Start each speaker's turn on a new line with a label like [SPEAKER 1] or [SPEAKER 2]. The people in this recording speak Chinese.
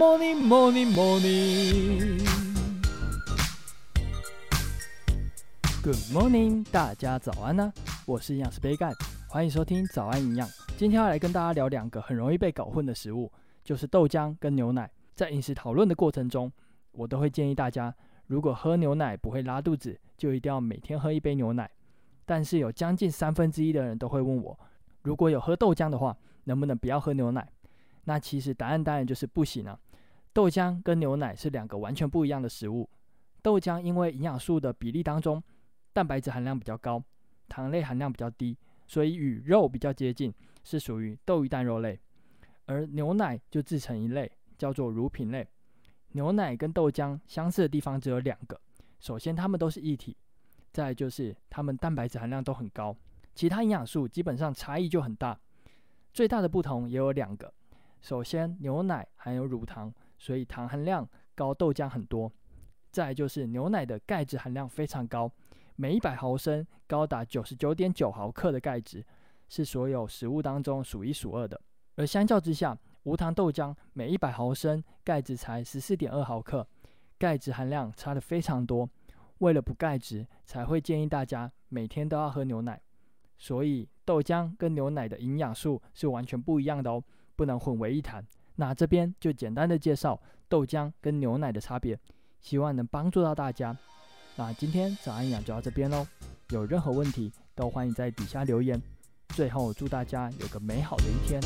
[SPEAKER 1] morning, morning, morning. Good morning，大家早安呢、我是营养师杯盖，欢迎收听早安营养。今天要来跟大家聊两个很容易被搞混的食物，就是豆浆跟牛奶。在饮食讨论的过程中，我都会建议大家，如果喝牛奶不会拉肚子，就一定要每天喝一杯牛奶。但是有将近三分之一的人都会问我，如果有喝豆浆的话，能不能不要喝牛奶？那其实答案当然就是不行啊。豆浆跟牛奶是两个完全不一样的食物。豆浆因为营养素的比例当中，蛋白质含量比较高，糖类含量比较低，所以与肉比较接近，是属于豆鱼蛋肉类。而牛奶就制成一类，叫做乳品类。牛奶跟豆浆相似的地方只有两个，首先它们都是液体，再就是它们蛋白质含量都很高，其他营养素基本上差异就很大。最大的不同也有两个。首先，牛奶含有乳糖，所以糖含量高豆浆很多。再就是牛奶的钙质含量非常高，每一百毫升高达九十九点九毫克的钙质，是所有食物当中数一数二的。而相较之下，无糖豆浆每一百毫升钙质才十四点二毫克，钙质含量差得非常多。为了补钙质，才会建议大家每天都要喝牛奶。所以豆浆跟牛奶的营养素是完全不一样的哦。不能混为一谈。那这边就简单的介绍豆浆跟牛奶的差别，希望能帮助到大家。那今天早安养就到这边喽，有任何问题都欢迎在底下留言。最后祝大家有个美好的一天。